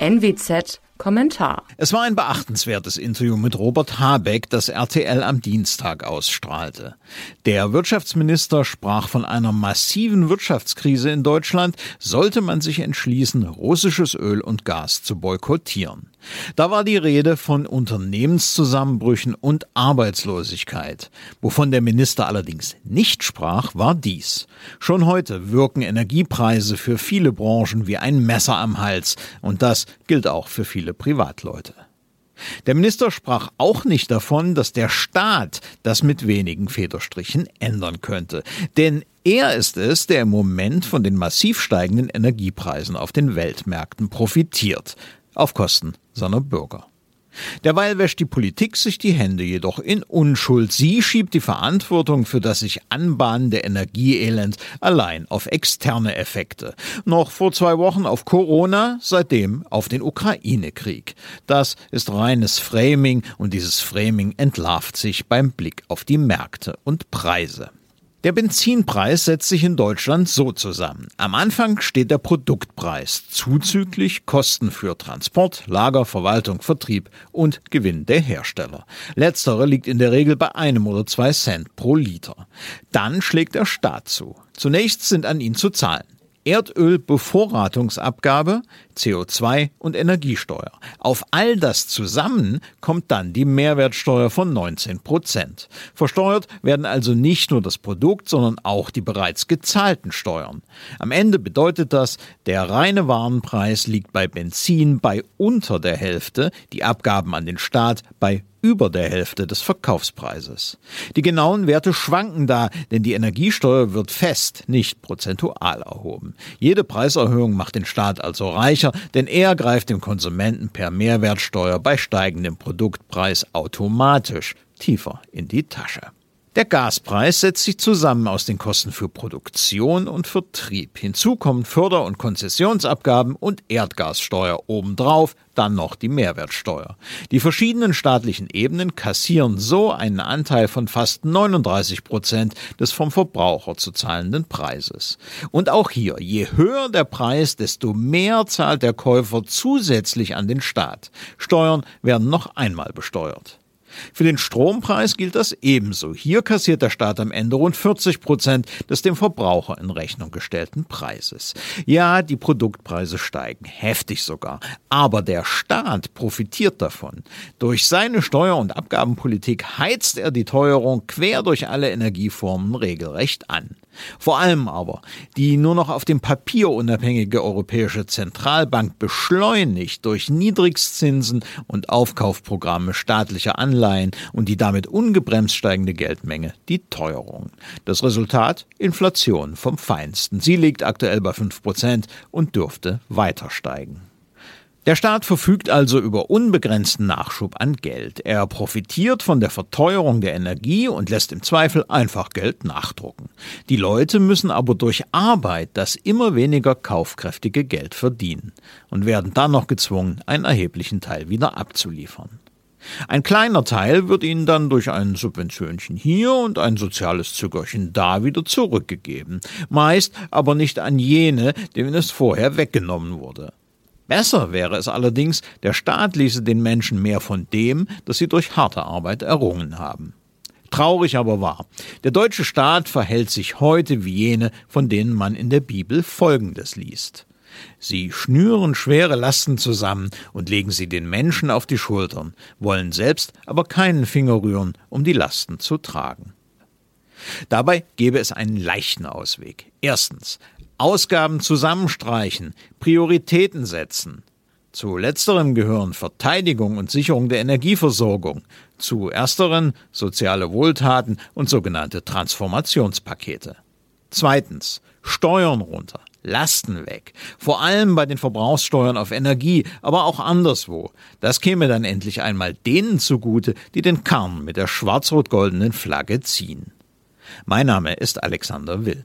NWZ Kommentar. Es war ein beachtenswertes Interview mit Robert Habeck, das RTL am Dienstag ausstrahlte. Der Wirtschaftsminister sprach von einer massiven Wirtschaftskrise in Deutschland, sollte man sich entschließen, russisches Öl und Gas zu boykottieren. Da war die Rede von Unternehmenszusammenbrüchen und Arbeitslosigkeit. Wovon der Minister allerdings nicht sprach, war dies. Schon heute wirken Energiepreise für viele Branchen wie ein Messer am Hals, und das gilt auch für viele Privatleute. Der Minister sprach auch nicht davon, dass der Staat das mit wenigen Federstrichen ändern könnte. Denn er ist es, der im Moment von den massiv steigenden Energiepreisen auf den Weltmärkten profitiert auf Kosten seiner Bürger. Derweil wäscht die Politik sich die Hände jedoch in Unschuld. Sie schiebt die Verantwortung für das sich anbahnende Energieelend allein auf externe Effekte. Noch vor zwei Wochen auf Corona, seitdem auf den Ukraine-Krieg. Das ist reines Framing und dieses Framing entlarvt sich beim Blick auf die Märkte und Preise. Der Benzinpreis setzt sich in Deutschland so zusammen. Am Anfang steht der Produktpreis, zuzüglich Kosten für Transport, Lager, Verwaltung, Vertrieb und Gewinn der Hersteller. Letztere liegt in der Regel bei einem oder zwei Cent pro Liter. Dann schlägt der Staat zu. Zunächst sind an ihn zu zahlen Erdölbevorratungsabgabe, CO2 und Energiesteuer. Auf all das zusammen kommt dann die Mehrwertsteuer von 19 Prozent. Versteuert werden also nicht nur das Produkt, sondern auch die bereits gezahlten Steuern. Am Ende bedeutet das, der reine Warenpreis liegt bei Benzin bei unter der Hälfte, die Abgaben an den Staat bei über der Hälfte des Verkaufspreises. Die genauen Werte schwanken da, denn die Energiesteuer wird fest, nicht prozentual erhoben. Jede Preiserhöhung macht den Staat also reicher, denn er greift dem Konsumenten per Mehrwertsteuer bei steigendem Produktpreis automatisch tiefer in die Tasche. Der Gaspreis setzt sich zusammen aus den Kosten für Produktion und Vertrieb. Hinzu kommen Förder- und Konzessionsabgaben und Erdgassteuer obendrauf, dann noch die Mehrwertsteuer. Die verschiedenen staatlichen Ebenen kassieren so einen Anteil von fast 39 Prozent des vom Verbraucher zu zahlenden Preises. Und auch hier, je höher der Preis, desto mehr zahlt der Käufer zusätzlich an den Staat. Steuern werden noch einmal besteuert. Für den Strompreis gilt das ebenso. Hier kassiert der Staat am Ende rund 40 Prozent des dem Verbraucher in Rechnung gestellten Preises. Ja, die Produktpreise steigen, heftig sogar. Aber der Staat profitiert davon. Durch seine Steuer- und Abgabenpolitik heizt er die Teuerung quer durch alle Energieformen regelrecht an. Vor allem aber die nur noch auf dem Papier unabhängige Europäische Zentralbank beschleunigt durch Niedrigzinsen und Aufkaufprogramme staatlicher Anleihen und die damit ungebremst steigende Geldmenge die Teuerung. Das Resultat? Inflation vom Feinsten. Sie liegt aktuell bei 5% und dürfte weiter steigen. Der Staat verfügt also über unbegrenzten Nachschub an Geld. Er profitiert von der Verteuerung der Energie und lässt im Zweifel einfach Geld nachdrucken. Die Leute müssen aber durch Arbeit das immer weniger kaufkräftige Geld verdienen und werden dann noch gezwungen, einen erheblichen Teil wieder abzuliefern. Ein kleiner Teil wird ihnen dann durch ein Subventionchen hier und ein soziales Zückerchen da wieder zurückgegeben, meist aber nicht an jene, denen es vorher weggenommen wurde. Besser wäre es allerdings, der Staat ließe den Menschen mehr von dem, das sie durch harte Arbeit errungen haben. Traurig aber wahr. Der deutsche Staat verhält sich heute wie jene, von denen man in der Bibel Folgendes liest. Sie schnüren schwere Lasten zusammen und legen sie den Menschen auf die Schultern, wollen selbst aber keinen Finger rühren, um die Lasten zu tragen. Dabei gäbe es einen leichten Ausweg. Erstens, Ausgaben zusammenstreichen, Prioritäten setzen. Zu letzterem gehören Verteidigung und Sicherung der Energieversorgung, zu ersteren soziale Wohltaten und sogenannte Transformationspakete. Zweitens Steuern runter, Lasten weg, vor allem bei den Verbrauchssteuern auf Energie, aber auch anderswo. Das käme dann endlich einmal denen zugute, die den Karren mit der schwarz-rot-goldenen Flagge ziehen. Mein Name ist Alexander Will.